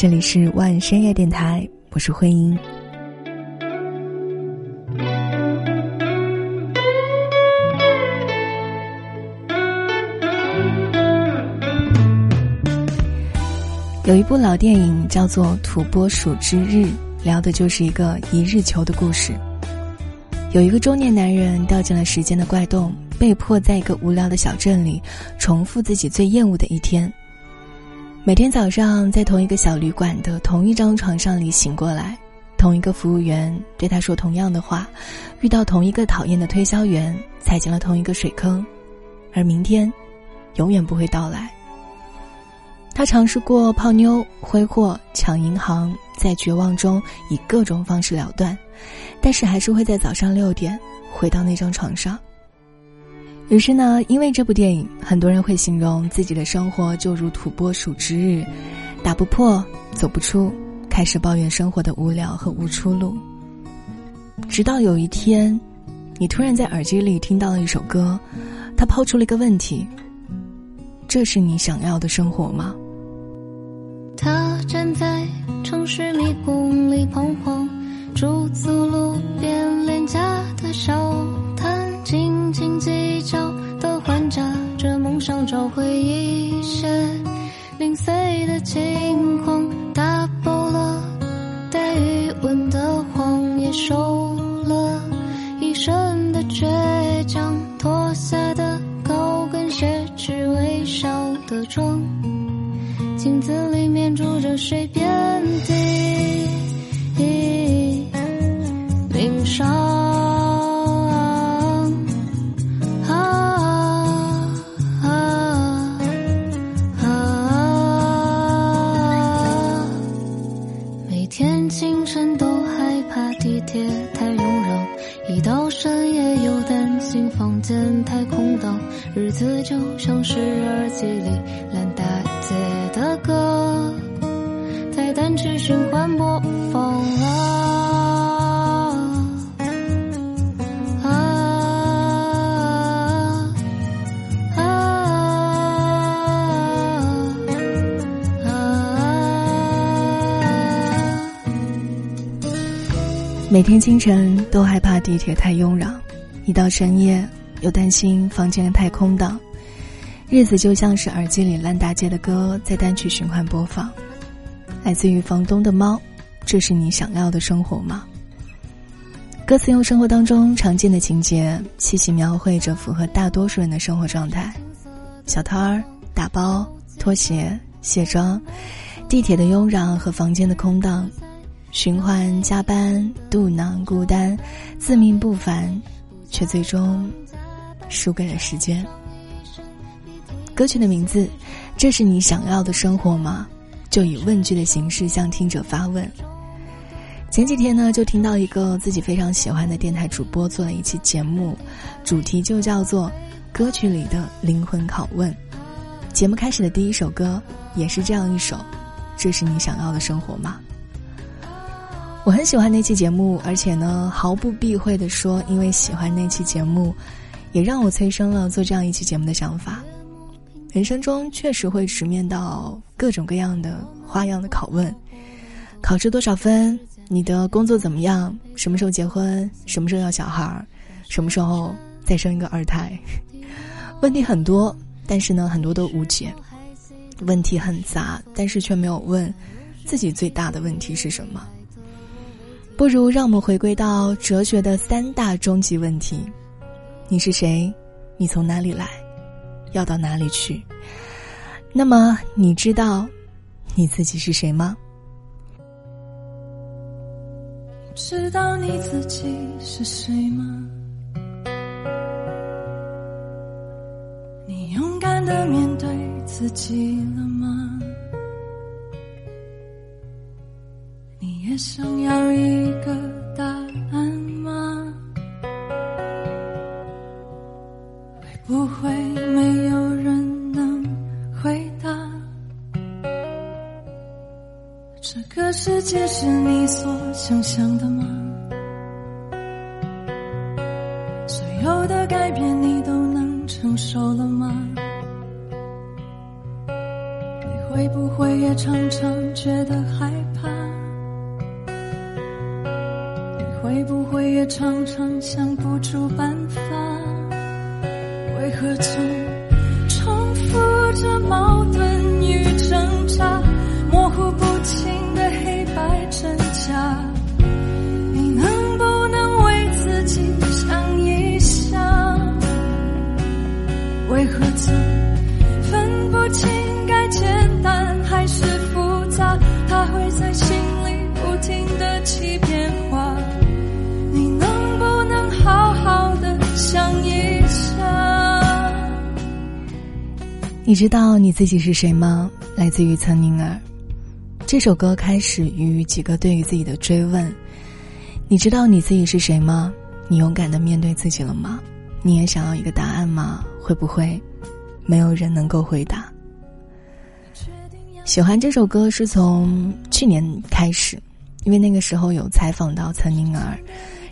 这里是万深夜电台，我是慧英。有一部老电影叫做《土拨鼠之日》，聊的就是一个一日球的故事。有一个中年男人掉进了时间的怪洞，被迫在一个无聊的小镇里重复自己最厌恶的一天。每天早上在同一个小旅馆的同一张床上里醒过来，同一个服务员对他说同样的话，遇到同一个讨厌的推销员，踩进了同一个水坑，而明天，永远不会到来。他尝试过泡妞、挥霍、抢银行，在绝望中以各种方式了断，但是还是会在早上六点回到那张床上。于是呢，因为这部电影，很多人会形容自己的生活就如土拨鼠之日，打不破、走不出，开始抱怨生活的无聊和无出路。直到有一天，你突然在耳机里听到了一首歌，它抛出了一个问题：这是你想要的生活吗？他站在城市迷宫里彷徨，驻足路边廉价的小摊，斤斤计较的还价找回一些零碎的轻狂，像是耳机里烂大街。的歌在单曲循环播放啊啊啊啊！每天清晨都害怕地铁太拥攘，一到深夜又担心房间太空荡。日子就像是耳机里烂大街的歌在单曲循环播放，来自于房东的猫，这是你想要的生活吗？歌词用生活当中常见的情节，细细描绘着符合大多数人的生活状态：小摊儿、打包、拖鞋、卸妆、地铁的拥攘和房间的空荡，循环加班、肚囊孤单、自命不凡，却最终输给了时间。歌曲的名字，这是你想要的生活吗？就以问句的形式向听者发问。前几天呢，就听到一个自己非常喜欢的电台主播做了一期节目，主题就叫做“歌曲里的灵魂拷问”。节目开始的第一首歌也是这样一首，“这是你想要的生活吗？”我很喜欢那期节目，而且呢，毫不避讳的说，因为喜欢那期节目，也让我催生了做这样一期节目的想法。人生中确实会直面到各种各样的花样的拷问：考试多少分？你的工作怎么样？什么时候结婚？什么时候要小孩？什么时候再生一个二胎？问题很多，但是呢，很多都无解。问题很杂，但是却没有问自己最大的问题是什么。不如让我们回归到哲学的三大终极问题：你是谁？你从哪里来？要到哪里去？那么你知道你自己是谁吗？知道你自己是谁吗？你勇敢的面对自己了吗？你也想要一个界是你所想象的吗？你知道你自己是谁吗？来自于岑宁儿。这首歌开始于几个对于自己的追问。你知道你自己是谁吗？你勇敢的面对自己了吗？你也想要一个答案吗？会不会，没有人能够回答？喜欢这首歌是从去年开始，因为那个时候有采访到岑宁儿，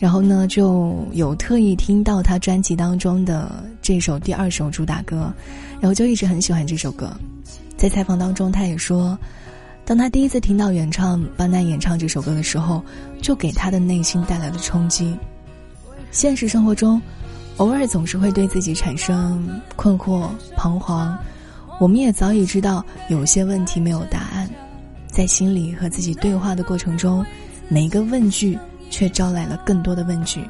然后呢就有特意听到他专辑当中的这首第二首主打歌，然后就一直很喜欢这首歌。在采访当中，他也说，当他第一次听到原唱班奈演唱这首歌的时候，就给他的内心带来了冲击。现实生活中，偶尔总是会对自己产生困惑、彷徨。我们也早已知道有些问题没有答案，在心里和自己对话的过程中，每一个问句却招来了更多的问句，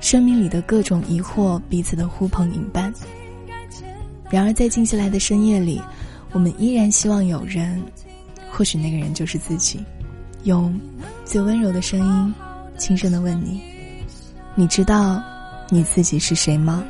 生命里的各种疑惑彼此的呼朋引伴。然而在静下来的深夜里，我们依然希望有人，或许那个人就是自己，用最温柔的声音，轻声的问你：你知道你自己是谁吗？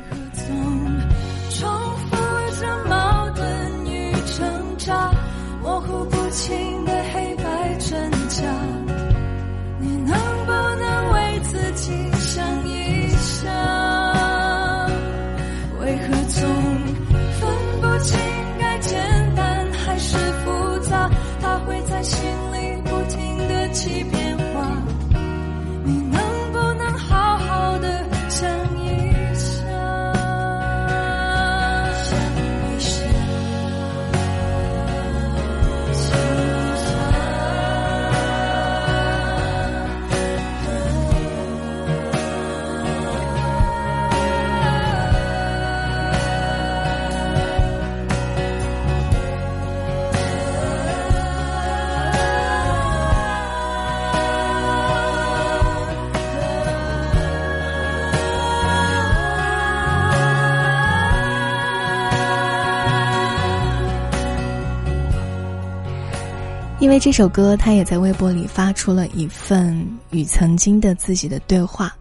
因为这首歌，他也在微博里发出了一份与曾经的自己的对话，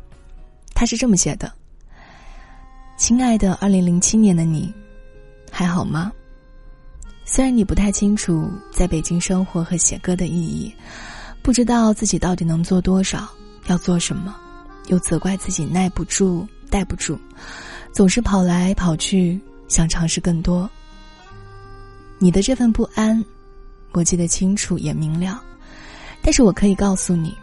他是这么写的：“亲爱的，二零零七年的你，还好吗？虽然你不太清楚在北京生活和写歌的意义，不知道自己到底能做多少，要做什么，又责怪自己耐不住、待不住，总是跑来跑去，想尝试更多。你的这份不安。”我记得清楚也明了，但是我可以告诉你，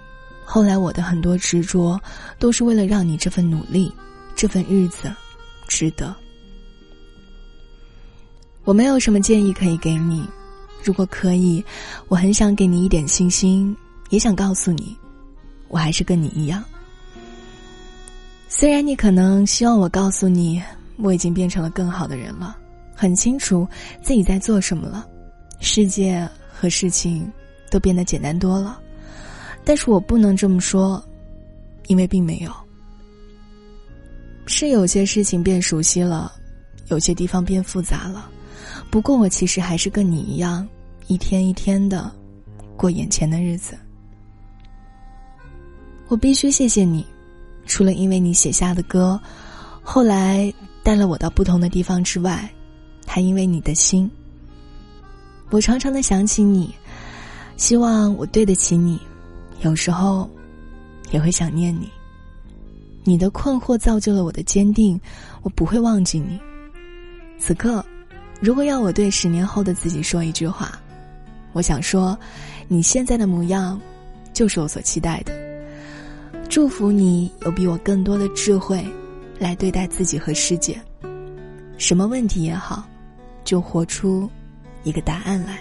后来我的很多执着，都是为了让你这份努力，这份日子，值得。我没有什么建议可以给你，如果可以，我很想给你一点信心，也想告诉你，我还是跟你一样。虽然你可能希望我告诉你，我已经变成了更好的人了，很清楚自己在做什么了。世界和事情都变得简单多了，但是我不能这么说，因为并没有。是有些事情变熟悉了，有些地方变复杂了，不过我其实还是跟你一样，一天一天的过眼前的日子。我必须谢谢你，除了因为你写下的歌，后来带了我到不同的地方之外，还因为你的心。我常常的想起你，希望我对得起你，有时候也会想念你。你的困惑造就了我的坚定，我不会忘记你。此刻，如果要我对十年后的自己说一句话，我想说，你现在的模样，就是我所期待的。祝福你有比我更多的智慧，来对待自己和世界。什么问题也好，就活出。一个答案来。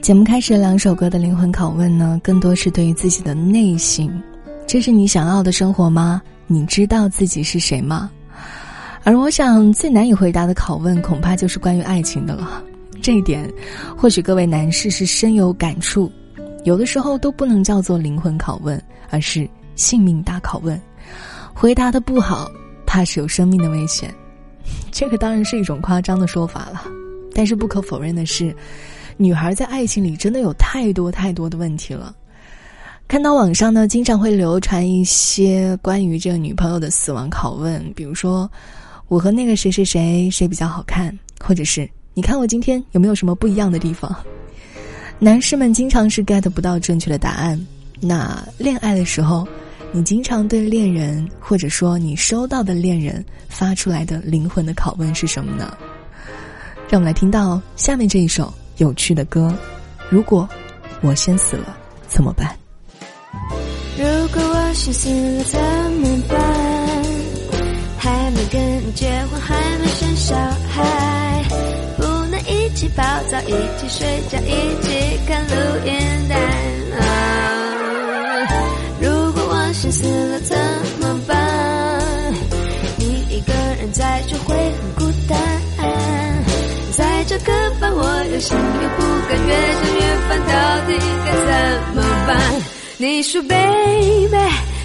节目开始两首歌的灵魂拷问呢更多是对于自己的内心。这是你想要的生活吗？你知道自己是谁吗？而我想最难以回答的拷问恐怕就是关于爱情的了。这一点，或许各位男士是深有感触。有的时候都不能叫做灵魂拷问，而是性命大拷问。回答的不好，怕是有生命的危险。这个当然是一种夸张的说法了，但是不可否认的是，女孩在爱情里真的有太多太多的问题了。看到网上呢，经常会流传一些关于这个女朋友的死亡拷问，比如说。我和那个谁谁谁谁比较好看，或者是你看我今天有没有什么不一样的地方？男士们经常是 get 不到正确的答案。那恋爱的时候，你经常对恋人，或者说你收到的恋人发出来的灵魂的拷问是什么呢？让我们来听到下面这一首有趣的歌。如果我先死了怎么办？如果我先死了怎么办？还没跟你结婚，还没生小孩，一起泡澡，一起睡觉，一起看录音带。如果我先死了怎么办？你一个人在就会很孤单。在这个班，我又想又不敢，越想越烦，到底该怎么办？你说，baby，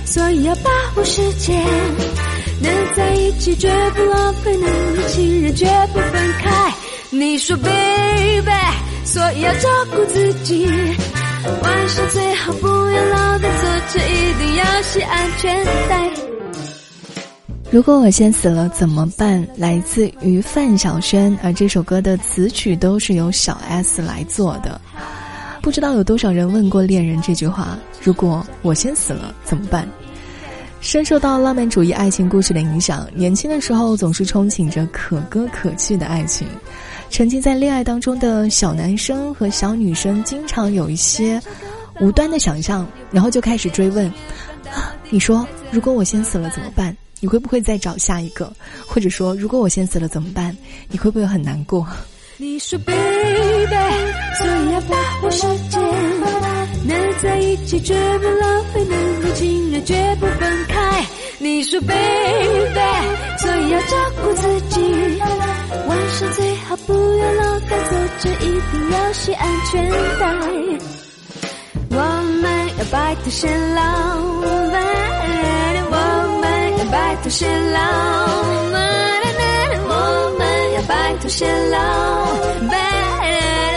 所以要把握时间。能在一起绝不浪费，能一起人绝不分开。你说，baby，所以要照顾自己。晚上最好不要老在坐着，一定要系安全带。如果我先死了怎么办？来自于范晓萱，而这首歌的词曲都是由小 S 来做的。不知道有多少人问过恋人这句话：如果我先死了怎么办？深受到浪漫主义爱情故事的影响，年轻的时候总是憧憬着可歌可泣的爱情。沉浸在恋爱当中的小男生和小女生，经常有一些无端的想象，然后就开始追问：啊，你说如果我先死了怎么办？你会不会再找下一个？或者说，如果我先死了怎么办？你会不会很难过？你说，baby，所以要把握时间，能在一起绝不浪费，能够情人绝不分开。你说，baby，所以要照顾自己，晚上最好不要老在坐着，一定要系安全带。我们要白头偕老，我们要白头偕老。我们要白头偕老，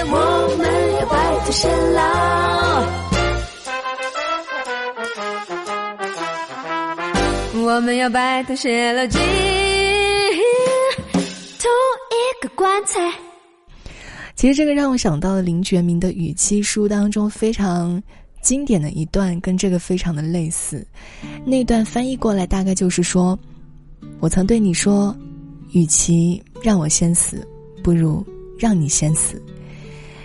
我们要白头偕老。我们要白头偕老，棺材。其实这个让我想到了林觉民的《语气书》当中非常经典的一段，跟这个非常的类似。那段翻译过来大概就是说：“我曾对你说。”与其让我先死，不如让你先死。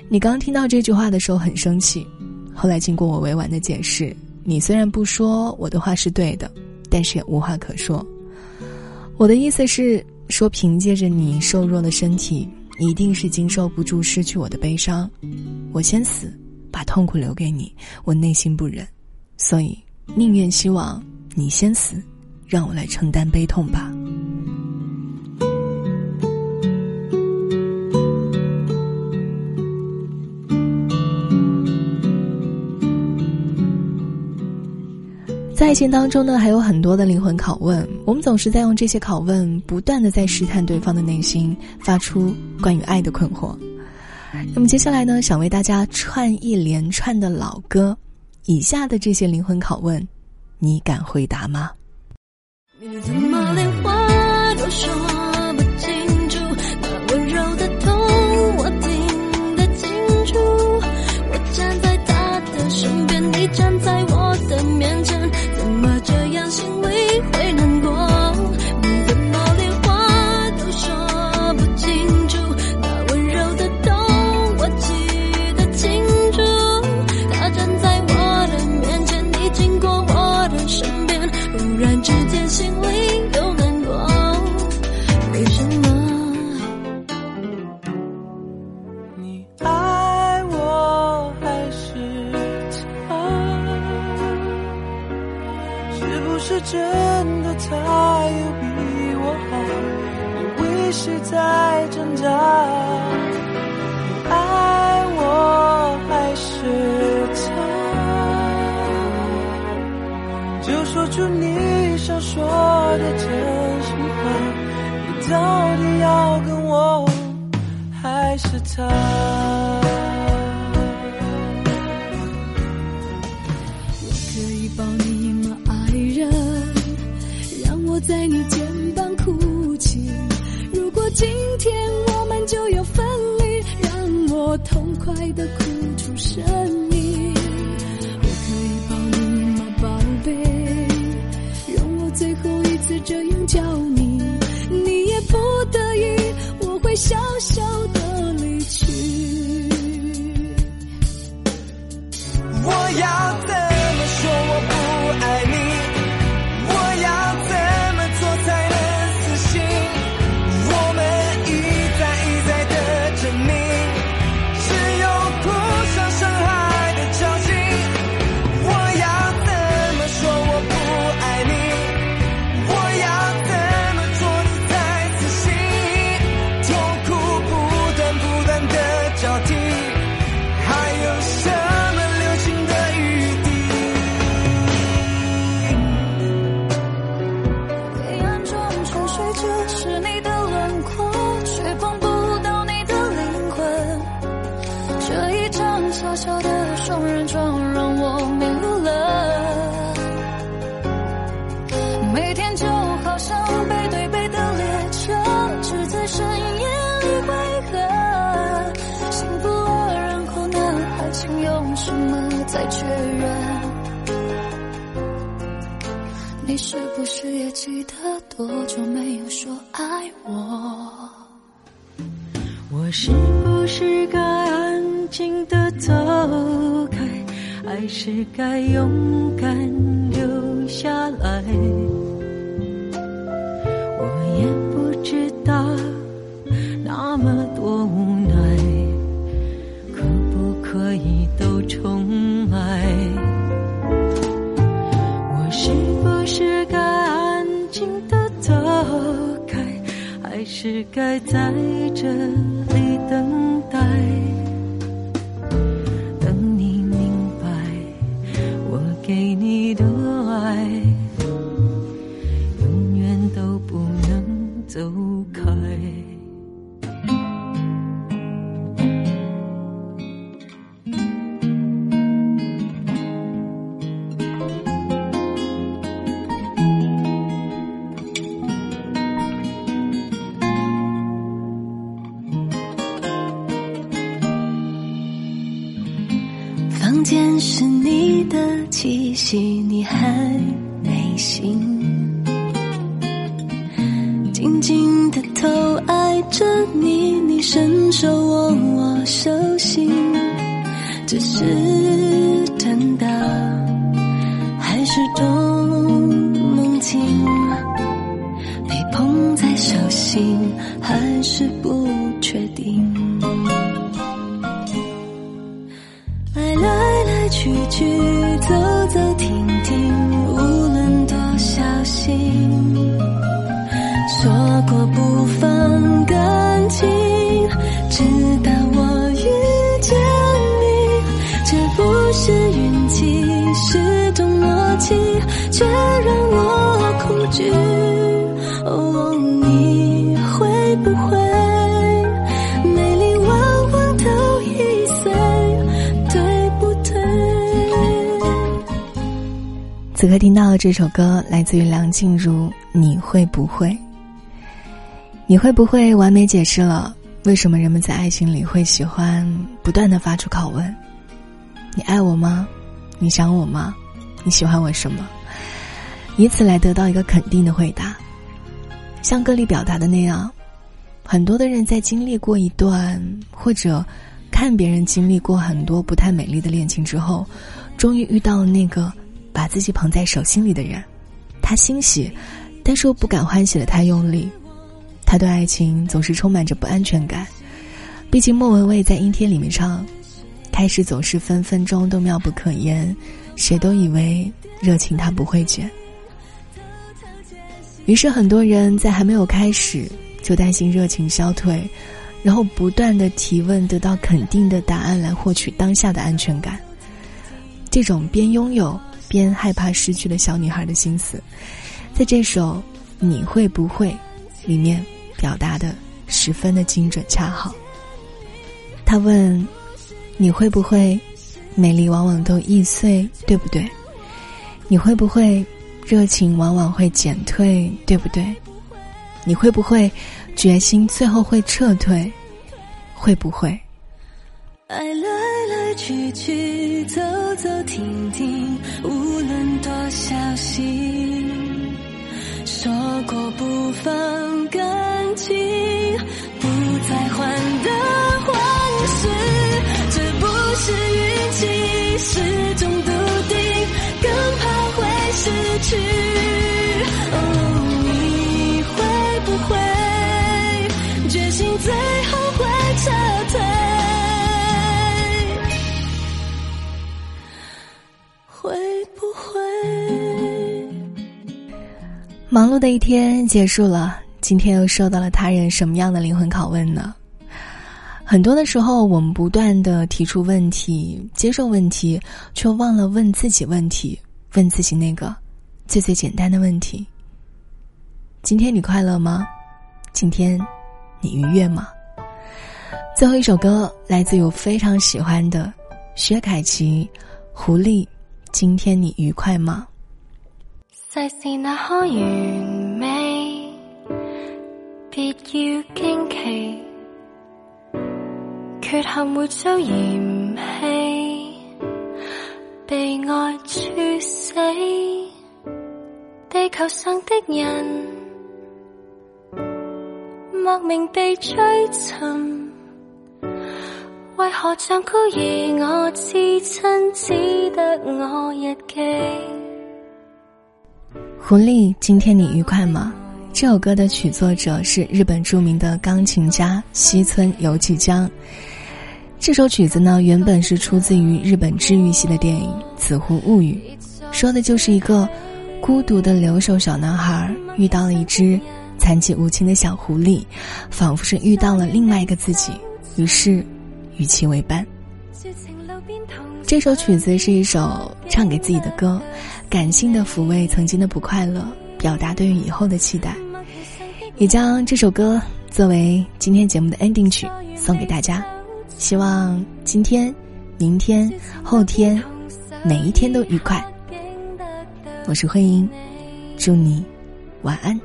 你刚听到这句话的时候很生气，后来经过我委婉的解释，你虽然不说我的话是对的，但是也无话可说。我的意思是说，凭借着你瘦弱的身体，一定是经受不住失去我的悲伤。我先死，把痛苦留给你，我内心不忍，所以宁愿希望你先死，让我来承担悲痛吧。爱情当中呢，还有很多的灵魂拷问，我们总是在用这些拷问，不断的在试探对方的内心，发出关于爱的困惑。那么接下来呢，想为大家串一连串的老歌，以下的这些灵魂拷问，你敢回答吗？你怎么连话都说？到底要跟我还是他？我可以抱你吗，爱人？让我在你肩膀哭泣。如果今天我们就要分离，让我痛快的哭出声音。我可以抱你吗，宝贝？让我最后一次这样爱情用什么再确认？你是不是也记得多久没有说爱我？我是不是该安静的走开，还是该勇敢留下来？我也不知道，那么多重来？我是不是该安静的走开，还是该在这里等待？等你明白，我给是不确定。爱来来去去，此刻听到的这首歌来自于梁静茹，《你会不会》？你会不会完美解释了为什么人们在爱情里会喜欢不断的发出拷问？你爱我吗？你想我吗？你喜欢我什么？以此来得到一个肯定的回答。像歌里表达的那样，很多的人在经历过一段或者看别人经历过很多不太美丽的恋情之后，终于遇到了那个把自己捧在手心里的人。他欣喜，但是又不敢欢喜的太用力。他对爱情总是充满着不安全感。毕竟莫文蔚在《阴天》里面唱：“开始总是分分钟都妙不可言，谁都以为热情它不会减。”于是很多人在还没有开始就担心热情消退，然后不断的提问，得到肯定的答案来获取当下的安全感。这种边拥有边害怕失去了小女孩的心思，在这首《你会不会》里面表达的十分的精准恰好。他问：“你会不会美丽往往都易碎，对不对？你会不会热情往往会减退，对不对？你会不会决心最后会撤退，会不会？”爱来来去去，走走停停，心说过不放感情不再患得患失这不是运气是忙碌的一天结束了，今天又受到了他人什么样的灵魂拷问呢？很多的时候，我们不断的提出问题，接受问题，却忘了问自己问题，问自己那个最最简单的问题：今天你快乐吗？今天你愉悦吗？最后一首歌来自我非常喜欢的薛凯琪，《狐狸》，今天你愉快吗？世事那可完美，别要惊奇，缺陷会遭嫌弃，被爱处死。地球上的人莫名地追寻，为何像孤儿我至亲，只得我日记？狐狸，今天你愉快吗？这首歌的曲作者是日本著名的钢琴家西村由纪江。这首曲子呢，原本是出自于日本治愈系的电影《紫狐物语》，说的就是一个孤独的留守小男孩遇到了一只残疾无情的小狐狸，仿佛是遇到了另外一个自己，于是与其为伴。这首曲子是一首唱给自己的歌。感性的抚慰曾经的不快乐，表达对于以后的期待，也将这首歌作为今天节目的 ending 曲送给大家。希望今天、明天、后天，每一天都愉快。我是慧英，祝你晚安。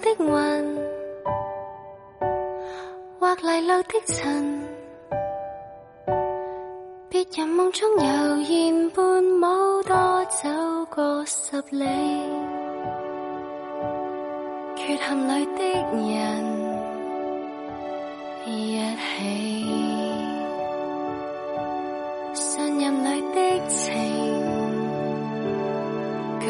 的云，或泥路的尘，别人梦中悠然伴舞，多走个十里，缺陷里的人一起，信任里的情够。